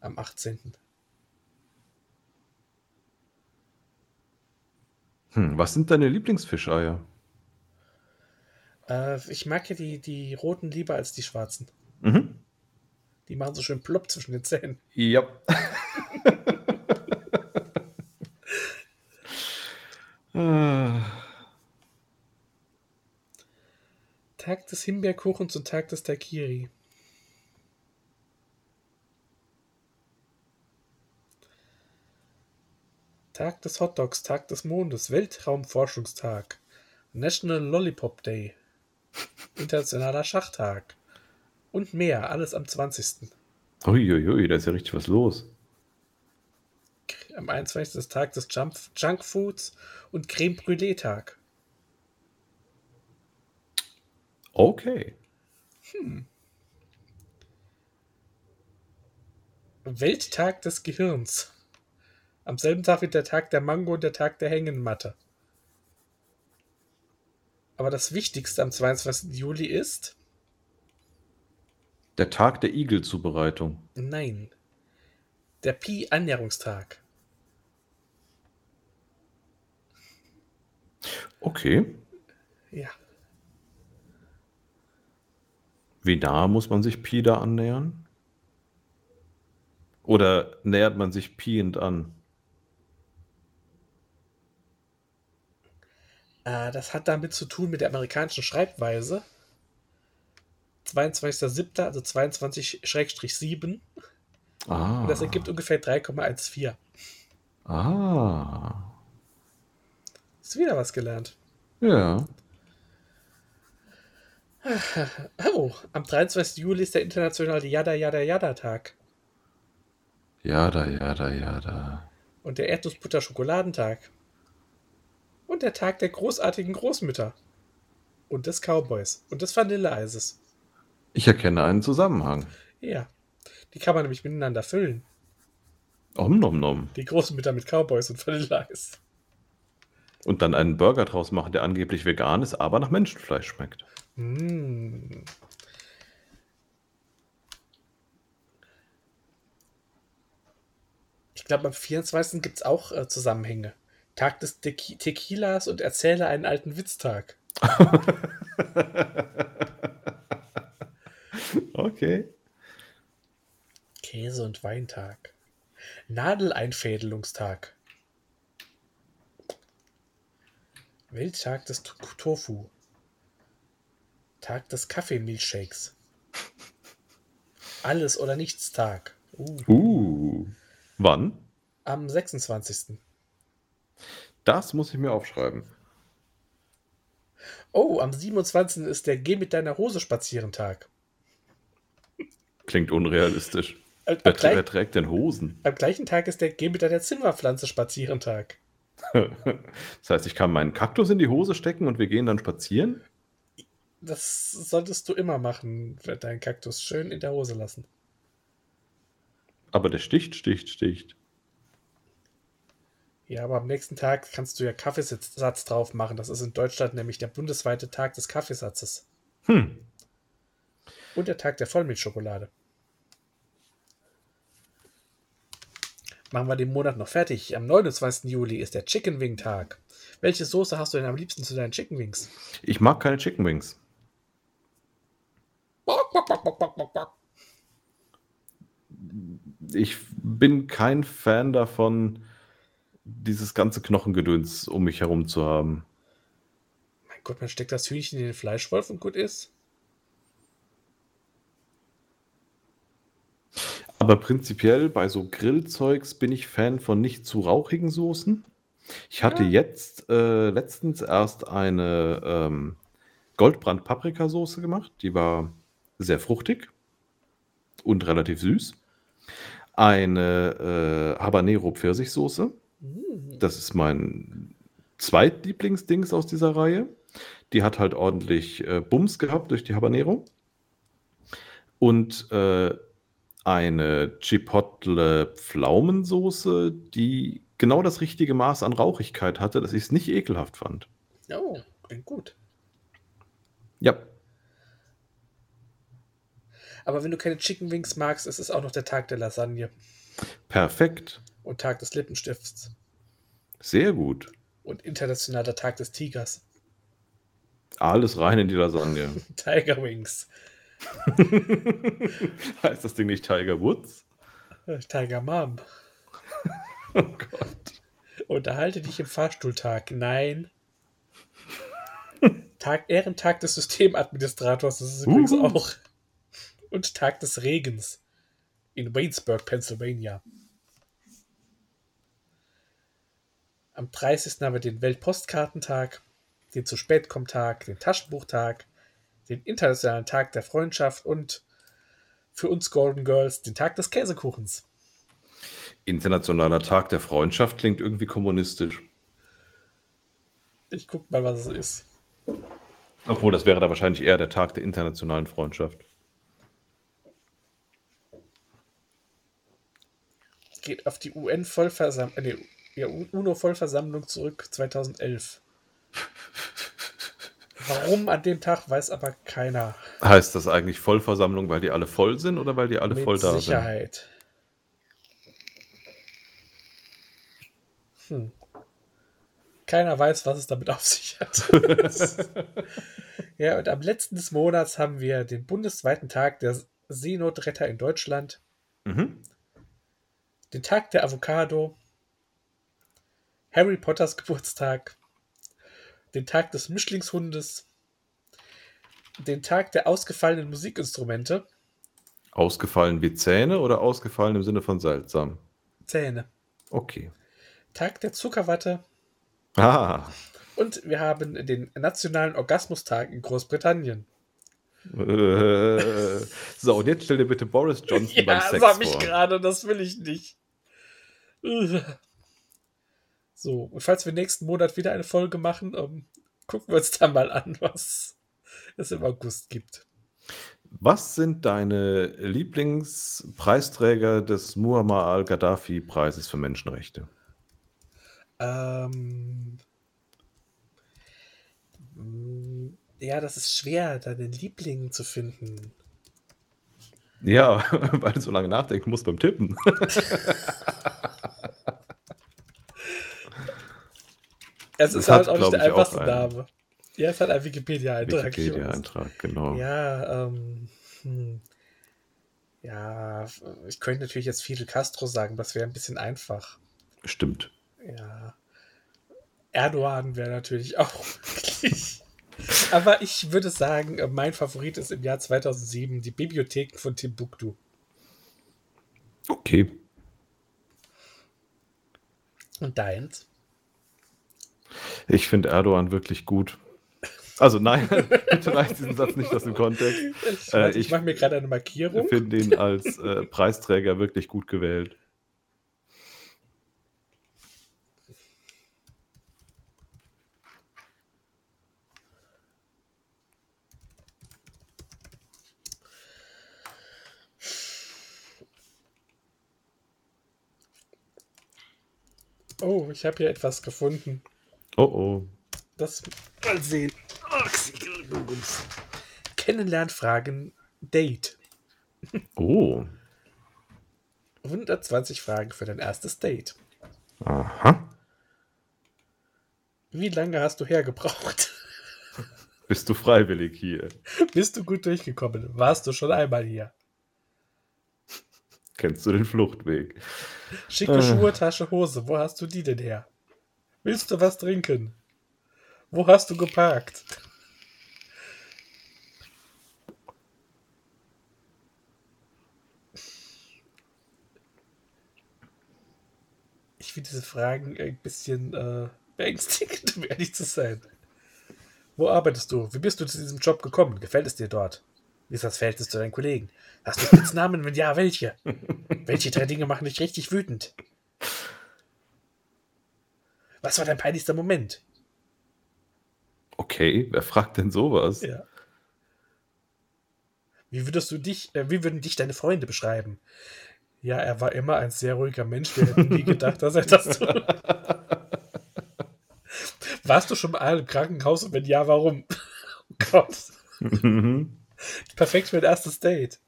B: am 18.
A: Hm, was sind deine Lieblingsfischeier?
B: Äh, ich mag ja die, die roten lieber als die schwarzen.
A: Mhm.
B: Die machen so schön plopp zwischen den Zähnen.
A: Ja. Ah,
B: Tag des Himbeerkuchens und Tag des Taikiri. Tag des Hotdogs, Tag des Mondes, Weltraumforschungstag, National Lollipop Day, Internationaler Schachtag und mehr, alles am 20.
A: Uiuiui, da ist ja richtig was los.
B: Am 21. ist Tag des Junk, Junkfoods und Creme Brûlée Tag.
A: Okay.
B: Welttag des Gehirns. Am selben Tag wird der Tag der Mango und der Tag der Hängenmatte. Aber das Wichtigste am 22. Juli ist,
A: Der Tag der Igelzubereitung.
B: nein, der Pi-Annäherungstag.
A: Okay.
B: Ja,
A: Wie nah muss man sich Pi da annähern? Oder nähert man sich piend an?
B: äh, das hat damit zu tun mit der amerikanischen Schreibweise. 22.07., also 22-7.
A: Ah.
B: Und das ergibt ungefähr 3,14.
A: Ah.
B: Ist wieder was gelernt.
A: Ja.
B: Oh, am 23. Juli ist der internationale Yada Yada Yada Tag
A: Ja, da, ja, da, ja, da.
B: und der Erdnussbutter Schokoladentag und der Tag der großartigen Großmütter und des Cowboys und des Vanilleeises.
A: Ich erkenne einen Zusammenhang.
B: Ja. Die kann man nämlich miteinander füllen.
A: Om nom nom.
B: Die großen Bitter mit Cowboys und Vanilleeis.
A: Und dann einen Burger draus machen, der angeblich vegan ist, aber nach Menschenfleisch schmeckt.
B: Mm. Ich glaube, am 24. gibt es auch äh, Zusammenhänge. Tag des Tequi Tequilas und erzähle einen alten Witztag.
A: okay.
B: Käse- und Weintag. Nadeleinfädelungstag. Welttag des Tofu. Tag des Kaffeemilchshakes. Alles oder nichts Tag. Uh,
A: Uh. Wann?
B: am 26.
A: Das muss ich mir aufschreiben.
B: Oh, am 27. ist der Geh mit deiner Hose spazieren Tag.
A: Klingt unrealistisch.
B: Am, am,
A: Wer, wer trägt denn Hosen?
B: am gleichen Tag ist der Geh mit deiner Zimmerpflanze spazieren Tag.
A: Das heißt, ich kann meinen Kaktus in die Hose stecken und wir gehen dann spazieren?
B: Das solltest du immer machen, deinen Kaktus schön in der Hose lassen.
A: Aber der sticht, sticht, sticht.
B: Ja, aber am nächsten Tag kannst du ja Kaffeesatz drauf machen. Das ist in Deutschland nämlich der bundesweite Tag des Kaffeesatzes.
A: Hm.
B: Und der Tag der Vollmilchschokolade. Machen wir den Monat noch fertig. Am 29. Juli ist der Chicken Wing Tag. Welche Soße hast du denn am liebsten zu deinen Chicken Wings?
A: Ich mag keine Chicken Wings.
B: Bock, bock, bock, bock, bock, bock, bock.
A: Ich bin kein Fan davon, dieses ganze Knochengedöns um mich herum zu haben.
B: Mein Gott, man steckt das Hühnchen in den Fleischwolf und gut ist.
A: Aber prinzipiell bei so Grillzeugs bin ich Fan von nicht zu rauchigen Soßen. Ich hatte
B: Ja.
A: jetzt äh, letztens erst eine ähm, Goldbrand-Paprikasoße gemacht. Die war sehr fruchtig und relativ süß. Eine äh, Habanero-Pfirsichsoße.
B: Mm.
A: Das ist mein zweitlieblingsdings aus dieser Reihe. Die hat halt ordentlich äh, Bums gehabt durch die Habanero. Und äh, eine Chipotle Pflaumensoße, die genau das richtige Maß an Rauchigkeit hatte, dass ich es nicht ekelhaft fand.
B: Oh, klingt gut.
A: Ja,
B: Aber wenn du keine Chicken Wings magst, ist es auch noch der Tag der Lasagne
A: perfekt.
B: und Tag des Lippenstifts
A: Sehr gut.
B: und internationaler Tag des Tigers.
A: Alles rein in die Lasagne.
B: Tiger Wings.
A: heißt das Ding nicht Tiger Woods?
B: Tiger Mom.
A: Oh Gott.
B: Unterhalte dich im Fahrstuhltag. Nein. Tag, Ehrentag des Systemadministrators. Das ist übrigens
A: Uhu.
B: auch. Und Tag des Regens. In Waynesburg, Pennsylvania. Am 30. haben wir den Weltpostkartentag, den zu spät kommt Tag, den Taschenbuchtag, den Internationalen Tag der Freundschaft und für uns Golden Girls den Tag des Käsekuchens.
A: Internationaler Tag der Freundschaft klingt irgendwie kommunistisch.
B: Ich guck mal, was es ist.
A: Obwohl, das wäre da wahrscheinlich eher der Tag der internationalen Freundschaft.
B: Geht auf die UN-Vollversammlung, äh, nee, ja, UNO-Vollversammlung zurück 2011. Warum an dem Tag, weiß aber keiner.
A: Heißt das eigentlich Vollversammlung, weil die alle voll sind oder weil die alle
B: Mit
A: voll da
B: Sicherheit. Hm. Keiner weiß, was es damit auf sich hat. ja, und am letzten des Monats haben wir den bundesweiten Tag der Seenotretter in Deutschland,
A: sind? Mhm.
B: Den Tag der Avocado, Harry Potters Geburtstag, den Tag des Mischlingshundes, den Tag der ausgefallenen Musikinstrumente,
A: Ausgefallen wie Zähne oder ausgefallen im Sinne von seltsam?
B: Zähne,
A: Okay.
B: Tag der Zuckerwatte
A: Ah.
B: und wir haben den Nationalen Orgasmustag in Großbritannien.
A: Äh, so, und jetzt stell dir bitte Boris Johnson beim
B: Ja,
A: Sex
B: das habe ich
A: vor.
B: gerade, das will ich nicht. So, und falls wir nächsten Monat wieder eine Folge machen, ähm, gucken wir uns da mal an, was es im August gibt.
A: Was sind deine Lieblingspreisträger des Muammar al-Gaddafi-Preises für Menschenrechte?
B: Ähm, ja, das ist schwer, deinen Liebling zu finden.
A: Ja, weil du so lange nachdenken musst beim Tippen.
B: Es
A: Das
B: ist halt auch nicht der einfachste
A: einen
B: Name. Ja, es hat ein Wikipedia-Eintrag.
A: Wikipedia-Eintrag, genau.
B: Ja, ähm, hm. ja, ich könnte natürlich jetzt Fidel Castro sagen, das wäre ein bisschen einfach.
A: Stimmt.
B: Ja. Erdogan wäre natürlich auch möglich. Aber ich würde sagen, äh, mein Favorit ist im Jahr 2007 die Bibliotheken von Timbuktu.
A: Okay.
B: Und deins?
A: Ich finde Erdogan wirklich gut. Also nein, bitte reicht diesen Satz nicht aus dem Kontext.
B: Ich,
A: Äh,
B: ich
A: ich
B: mache mir gerade eine
A: Ich
B: Markierung.
A: finde ihn als äh, Preisträger wirklich gut gewählt.
B: Oh, ich habe hier etwas gefunden.
A: Oh oh.
B: Das mal sehen. Kennenlernfragen Date.
A: Oh.
B: 120 Fragen für dein erstes Date.
A: Aha.
B: Wie lange hast du hergebraucht?
A: Bist du freiwillig hier?
B: Bist du gut durchgekommen? Warst du schon einmal hier?
A: Kennst du den Fluchtweg?
B: Schicke
A: Äh.
B: Schuhe, Tasche, Hose. Wo hast du die denn her? Willst du was trinken? Wo hast du geparkt? Ich finde diese Fragen ein bisschen äh, beängstigend, um ehrlich zu sein. Wo arbeitest du? Wie bist du zu diesem Job gekommen? Gefällt es dir dort? Wie ist das Verhältnis zu deinen Kollegen? Hast du Spitznamen? Wenn ja, welche? Welche drei Dinge machen dich richtig wütend? Was war dein peinlichster Moment?
A: Okay, wer fragt denn sowas?
B: Ja. Wie würdest du dich, äh, wie würden dich deine Freunde beschreiben? Ja, er war immer ein sehr ruhiger Mensch. Wir hätten nie gedacht, dass er das tut. Warst du schon mal im Krankenhaus und wenn ja, warum? Oh Gott.
A: Mhm.
B: Perfekt für ein erstes Date.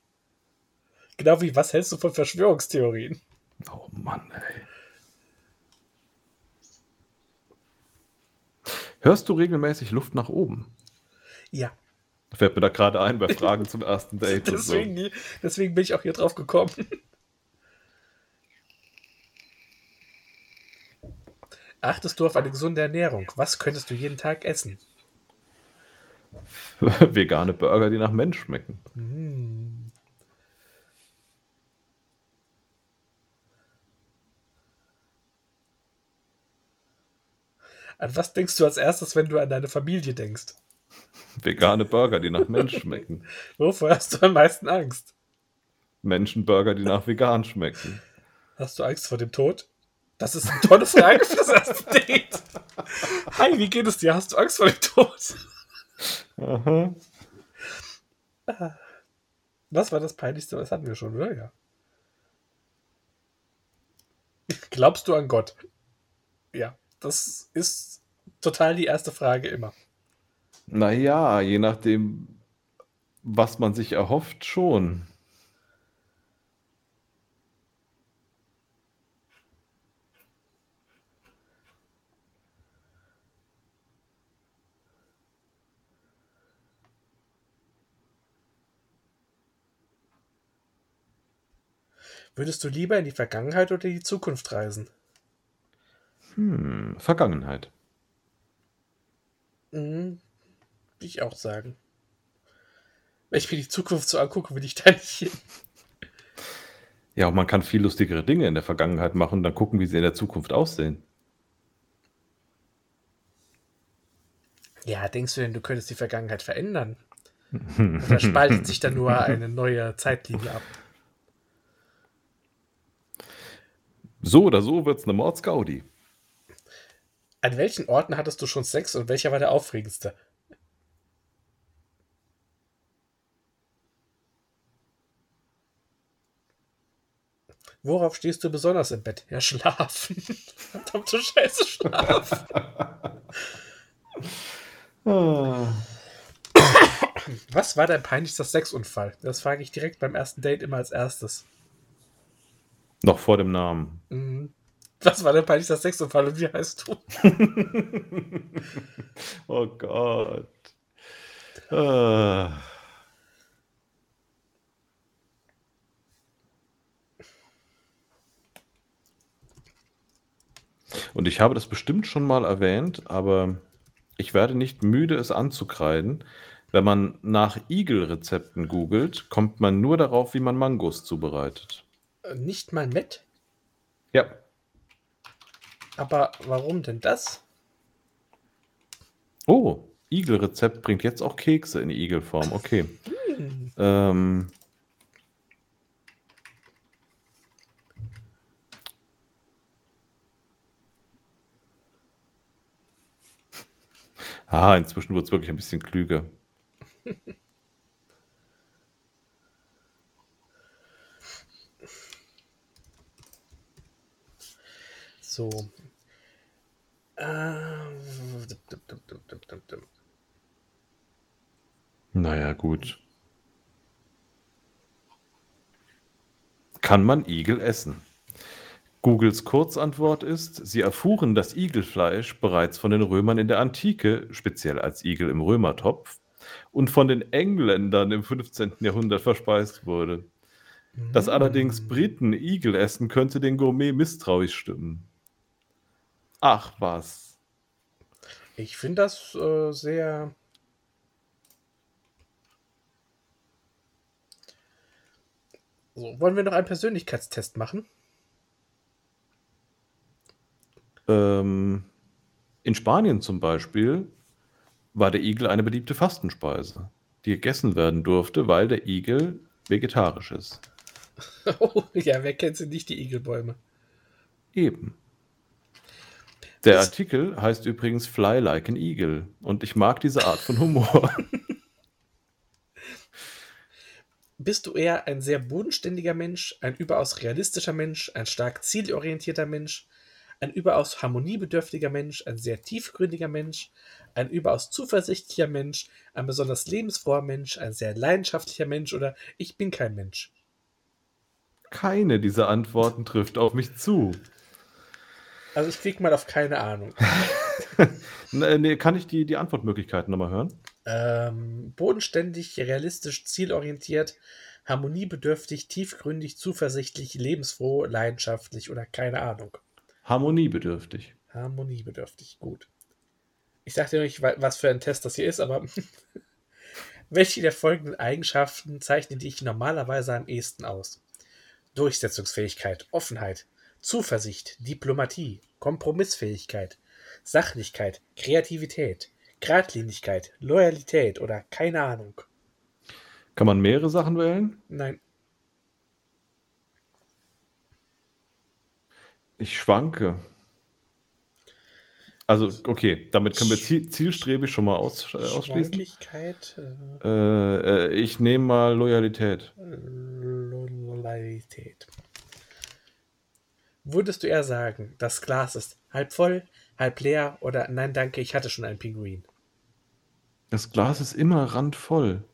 B: Genau wie, was hältst du von Verschwörungstheorien?
A: oh Mann, ey. Hörst du regelmäßig Luft nach oben?
B: Ja,
A: Fällt mir da gerade ein bei Fragen zum ersten Date und so.
B: deswegen, deswegen bin ich auch hier drauf gekommen. Achtest du auf eine gesunde Ernährung? Was könntest du jeden Tag essen?
A: Vegane Burger, die nach Mensch schmecken.
B: Hm. An was denkst du als erstes, wenn du an deine Familie denkst?
A: Vegane Burger, die nach Mensch schmecken.
B: Wovor hast du am meisten Angst?
A: Menschenburger, die nach vegan schmecken.
B: Hast du Angst vor dem Tod? Das ist eine tolle Frage für das erste Date. Hi, wie geht es dir? Hast du Angst vor dem Tod?
A: Aha.
B: Was war das Peinlichste? Das hatten wir schon, oder? Ja. Glaubst du an Gott? Ja, das ist total die erste Frage immer.
A: Naja, je nachdem, was man sich erhofft, schon.
B: Würdest du lieber in die Vergangenheit oder die Zukunft reisen?
A: Hm, Vergangenheit.
B: Mhm. Will ich auch sagen. Wenn ich mir die Zukunft so angucke, will ich da nicht hin.
A: Ja, und man kann viel lustigere Dinge in der Vergangenheit machen und dann gucken, wie sie in der Zukunft aussehen.
B: Ja, denkst du denn, du könntest die Vergangenheit verändern? Oder spaltet sich da nur eine neue Zeitlinie ab?
A: So oder so wird's eine Mordsgaudi.
B: An welchen Orten hattest du schon Sex und welcher war der aufregendste? Worauf stehst du besonders im Bett? Ja, schlafen. Verdammte Scheiße, schlafen. Was war dein peinlichster Sexunfall? Das frage ich direkt beim ersten Date immer als erstes.
A: Noch vor dem Namen.
B: Mhm. Was war dein peinlichster Sexunfall und wie heißt du?
A: oh Gott. Ah. Und ich habe das bestimmt schon mal erwähnt, aber ich werde nicht müde, es anzukreiden. Wenn man nach Igel-Rezepten googelt, kommt man nur darauf, wie man Mangos zubereitet.
B: Äh, Nicht mal Met?
A: Ja,
B: Aber warum denn das?
A: Oh, Igel-Rezept bringt jetzt auch Kekse in Igelform. Okay. Ähm, ah, inzwischen wird es wirklich ein bisschen klüger.
B: So. Ähm.
A: Naja, gut. Kann man Igel essen? Googles Kurzantwort ist, sie erfuhren das Igelfleisch bereits von den Römern in der Antike, speziell als Igel im Römertopf, und von den Engländern im 15. Jahrhundert verspeist wurde. Dass allerdings Briten Igel essen, könnte den Gourmet misstrauisch stimmen. Ach was.
B: Ich finde das äh, sehr. So, wollen wir noch einen Persönlichkeitstest machen?
A: Ähm, in Spanien zum Beispiel war der Igel eine beliebte Fastenspeise, die gegessen werden durfte, weil der Igel vegetarisch ist.
B: Oh, ja, wer kennt sie nicht, die Igelbäume?
A: Eben. Der Artikel heißt übrigens Fly Like an Eagle und ich mag diese Art von Humor.
B: Bist du eher ein sehr bodenständiger Mensch, ein überaus realistischer Mensch, ein stark zielorientierter Mensch, ein überaus harmoniebedürftiger Mensch, ein sehr tiefgründiger Mensch, ein überaus zuversichtlicher Mensch, ein besonders lebensfroher Mensch, ein sehr leidenschaftlicher Mensch oder ich bin kein Mensch?
A: Keine dieser Antworten trifft auf mich zu.
B: Also ich klicke mal auf keine Ahnung.
A: Nee, kann ich die, die Antwortmöglichkeiten nochmal hören?
B: Ähm, bodenständig, realistisch, zielorientiert, harmoniebedürftig, tiefgründig, zuversichtlich, lebensfroh, leidenschaftlich oder keine Ahnung.
A: Harmoniebedürftig.
B: Harmoniebedürftig, gut. Ich sagte nicht, wa- was für ein Test das hier ist, aber welche der folgenden Eigenschaften zeichnen dich normalerweise am ehesten aus? Durchsetzungsfähigkeit, Offenheit, Zuversicht, Diplomatie, Kompromissfähigkeit, Sachlichkeit, Kreativität, Gradlinigkeit, Loyalität oder keine Ahnung.
A: Kann man mehrere Sachen wählen?
B: Nein,
A: Ich schwanke. Also, okay, damit können wir ziel, zielstrebig schon mal aus, äh, ausschließen.
B: Äh,
A: Äh, äh, ich nehme mal Loyalität.
B: Loyalität. Würdest du eher sagen, das Glas ist halb voll, halb leer oder nein, danke, ich hatte schon einen Pinguin?
A: Das Glas ist immer randvoll.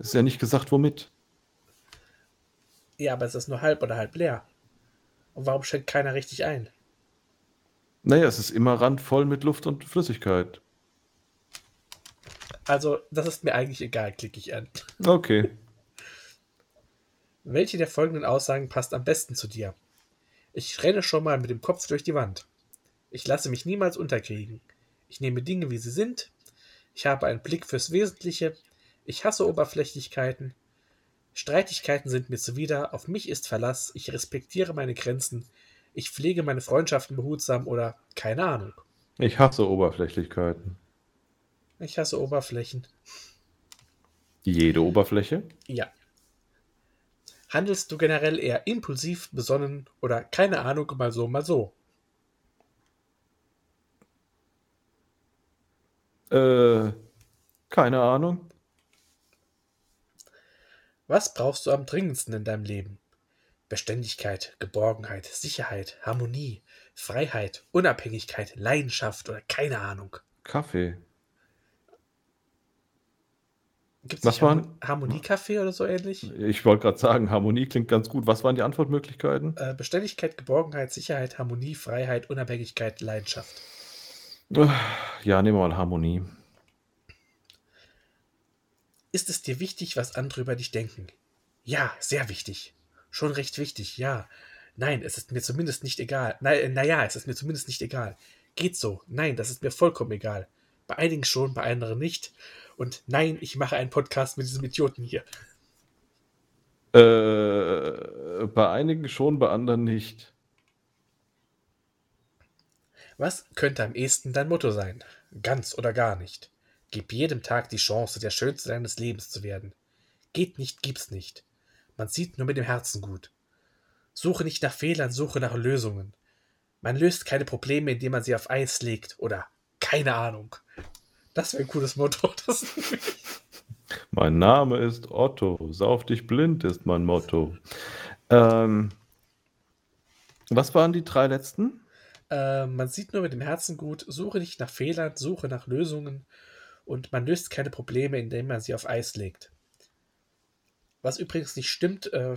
A: Es ist ja nicht gesagt, womit.
B: Ja, aber es ist nur halb oder halb leer. Und warum schenkt keiner richtig ein?
A: Naja, es ist immer randvoll mit Luft und Flüssigkeit.
B: Also, das ist mir eigentlich egal, klicke ich an.
A: Okay.
B: Welche der folgenden Aussagen passt am besten zu dir? Ich renne schon mal mit dem Kopf durch die Wand. Ich lasse mich niemals unterkriegen. Ich nehme Dinge, wie sie sind. Ich habe einen Blick fürs Wesentliche. Ich hasse Oberflächlichkeiten. Streitigkeiten sind mir zuwider. Auf mich ist Verlass. Ich respektiere meine Grenzen. Ich pflege meine Freundschaften behutsam oder keine Ahnung.
A: Ich hasse Oberflächlichkeiten.
B: Ich hasse Oberflächen.
A: Jede Oberfläche?
B: Ja. Handelst du generell eher impulsiv, besonnen oder keine Ahnung, mal so, mal so?
A: Äh, keine Ahnung.
B: Was brauchst du am dringendsten in deinem Leben? Beständigkeit, Geborgenheit, Sicherheit, Harmonie, Freiheit, Unabhängigkeit, Leidenschaft oder keine Ahnung.
A: Kaffee.
B: Gibt es
A: Was waren-
B: Harmo Harmoniekaffee oder so ähnlich?
A: Ich wollte gerade sagen, Harmonie klingt ganz gut. Was waren die Antwortmöglichkeiten?
B: Äh, Beständigkeit, Geborgenheit, Sicherheit, Harmonie, Freiheit, Unabhängigkeit, Leidenschaft.
A: Ja, nehmen wir mal Harmonie.
B: Ist es dir wichtig, was andere über dich denken? Ja, sehr wichtig. Schon recht wichtig, ja. Nein, es ist mir zumindest nicht egal. Naja, naja, es ist mir zumindest nicht egal. Geht so. Nein, das ist mir vollkommen egal. Bei einigen schon, bei anderen nicht. Und nein, ich mache einen Podcast mit diesem Idioten hier.
A: Äh, bei einigen schon, bei anderen nicht.
B: Was könnte am ehesten dein Motto sein? Ganz oder gar nicht. Gib jedem Tag die Chance, der Schönste deines Lebens zu werden. Geht nicht, gibt's nicht. Man sieht nur mit dem Herzen gut. Suche nicht nach Fehlern, suche nach Lösungen. Man löst keine Probleme, indem man sie auf Eis legt oder keine Ahnung. Das wäre ein cooles Motto.
A: Mein Name ist Otto. Sauf dich blind ist mein Motto. Ähm, was waren die drei letzten?
B: äh, man sieht nur mit dem Herzen gut, suche nicht nach Fehlern, suche nach Lösungen und man löst keine Probleme, indem man sie auf Eis legt. Was übrigens nicht stimmt, äh,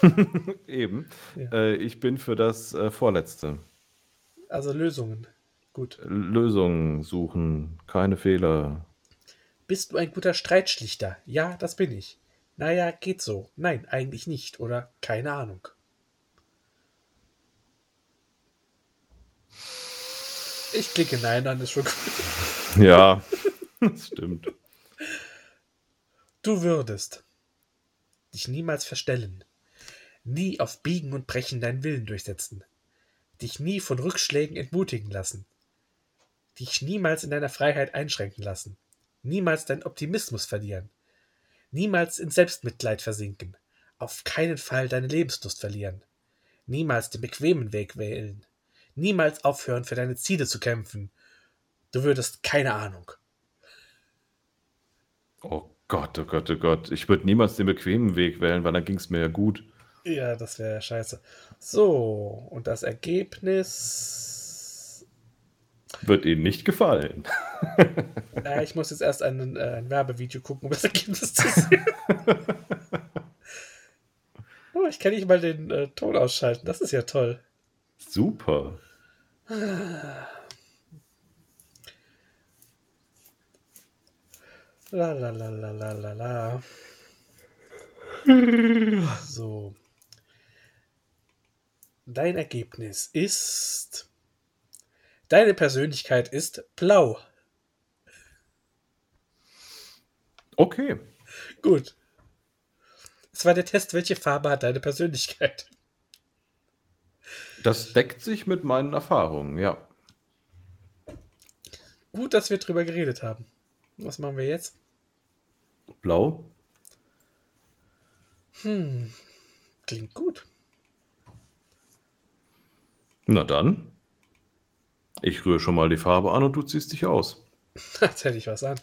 A: Eben.
B: Ja.
A: Äh, ich bin für das äh, vorletzte.
B: also Lösungen. Gut.
A: Lösungen suchen, keine Fehler.
B: Bist du ein guter Streitschlichter? Ja, das bin ich. Naja, geht so. Nein, eigentlich nicht. Oder keine Ahnung. Ich klicke Nein an, ist schon gut.
A: Ja, das stimmt.
B: Du würdest dich niemals verstellen, nie auf Biegen und Brechen deinen Willen durchsetzen, dich nie von Rückschlägen entmutigen lassen, dich niemals in deiner Freiheit einschränken lassen, niemals deinen Optimismus verlieren, niemals in Selbstmitleid versinken, auf keinen Fall deine Lebenslust verlieren, niemals den bequemen Weg wählen, niemals aufhören, für deine Ziele zu kämpfen. Du würdest keine Ahnung.
A: Oh Gott, oh Gott, oh Gott. Ich würde niemals den bequemen Weg wählen, weil dann ging es mir ja gut.
B: Ja, das wäre scheiße. So, und das Ergebnis.
A: Wird Ihnen nicht gefallen.
B: Äh, ich muss jetzt erst einen, äh, ein Werbevideo gucken, um das Ergebnis zu sehen. oh, ich kann nicht mal den äh, Ton ausschalten. Das ist ja toll.
A: Super.
B: La la la la la la la. So. Dein Ergebnis ist. Deine Persönlichkeit ist blau.
A: Okay.
B: Gut. Es war der Test, welche Farbe hat deine Persönlichkeit?
A: Das deckt sich mit meinen Erfahrungen, ja.
B: Gut, dass wir drüber geredet haben. Was machen wir jetzt?
A: Blau.
B: Hm. Klingt gut.
A: Na dann. Ich rühre schon mal die Farbe an und du ziehst dich aus.
B: Jetzt hätte ich was an.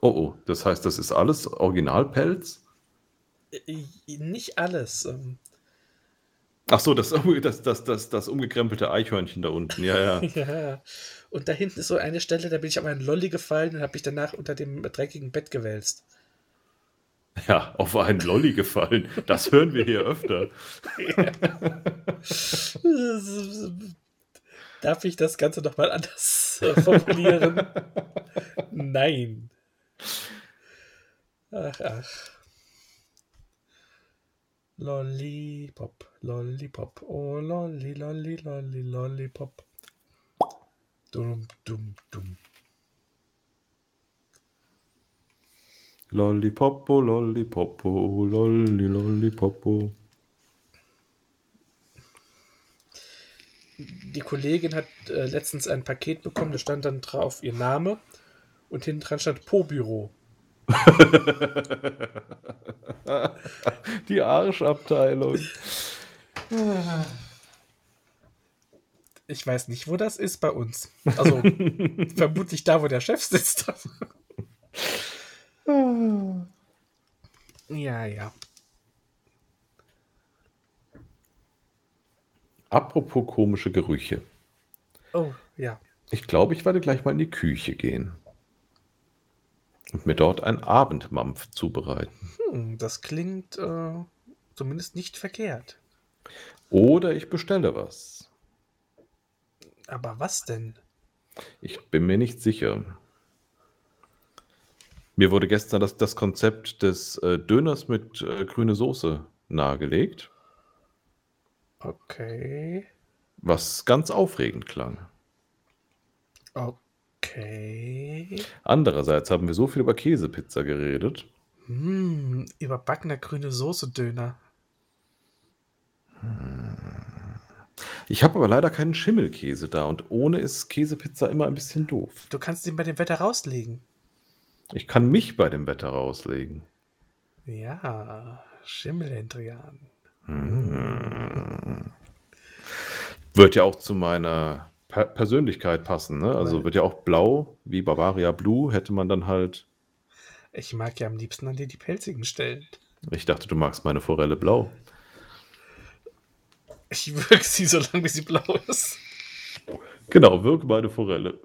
A: Oh oh, das heißt, das ist alles Originalpelz?
B: Äh, Nicht alles. ähm,
A: Ach so, das, das, das, das, das umgekrempelte Eichhörnchen da unten. Ja, ja.
B: Ja. Und da hinten ist so eine Stelle, da bin ich auf einen Lolli gefallen und habe mich danach unter dem dreckigen Bett gewälzt.
A: Ja, auf einen Lolli gefallen. Das hören wir hier öfter.
B: Darf ich das Ganze nochmal anders äh, formulieren? Nein. Ach, ach. Lollipop, Lollipop, oh Lolli, Lolli, Lolli, Lollipop. Dum, dum, dum.
A: Lollipopo, lollipopo, lolli, lollipopo.
B: Die Kollegin hat äh, letztens ein Paket bekommen, da stand dann drauf ihr Name und hinten dran stand Po-Büro.
A: Die Arschabteilung.
B: Ich weiß nicht, wo das ist bei uns. Also vermutlich da, wo der Chef sitzt. ja, ja.
A: Apropos komische Gerüche.
B: Oh, ja.
A: Ich glaube, ich werde gleich mal in die Küche gehen und mir dort einen Abendmampf zubereiten.
B: Hm, das klingt äh, zumindest nicht verkehrt.
A: Oder ich bestelle was.
B: Aber was denn?
A: Ich bin mir nicht sicher. Mir wurde gestern das, das Konzept des äh, Döners mit äh, grüne Soße nahegelegt,
B: Okay.
A: was ganz aufregend klang.
B: Okay.
A: Andererseits haben wir so viel über Käsepizza geredet.
B: Hm, überbackener grüne Soße-Döner.
A: Ich habe aber leider keinen Schimmelkäse da und ohne ist Käsepizza immer ein bisschen doof.
B: Du kannst ihn bei dem Wetter rauslegen.
A: Ich kann mich bei dem Wetter rauslegen.
B: Ja, Schimmelendrian.
A: Wird ja auch zu meiner per Persönlichkeit passen, ne? Also wird ja auch blau, wie Bavaria Blue, hätte man dann halt.
B: Ich mag ja am liebsten an dir die pelzigen Stellen.
A: Ich dachte, du magst meine Forelle blau.
B: Ich wirke sie so lange, bis sie blau ist.
A: Genau, wirke meine Forelle.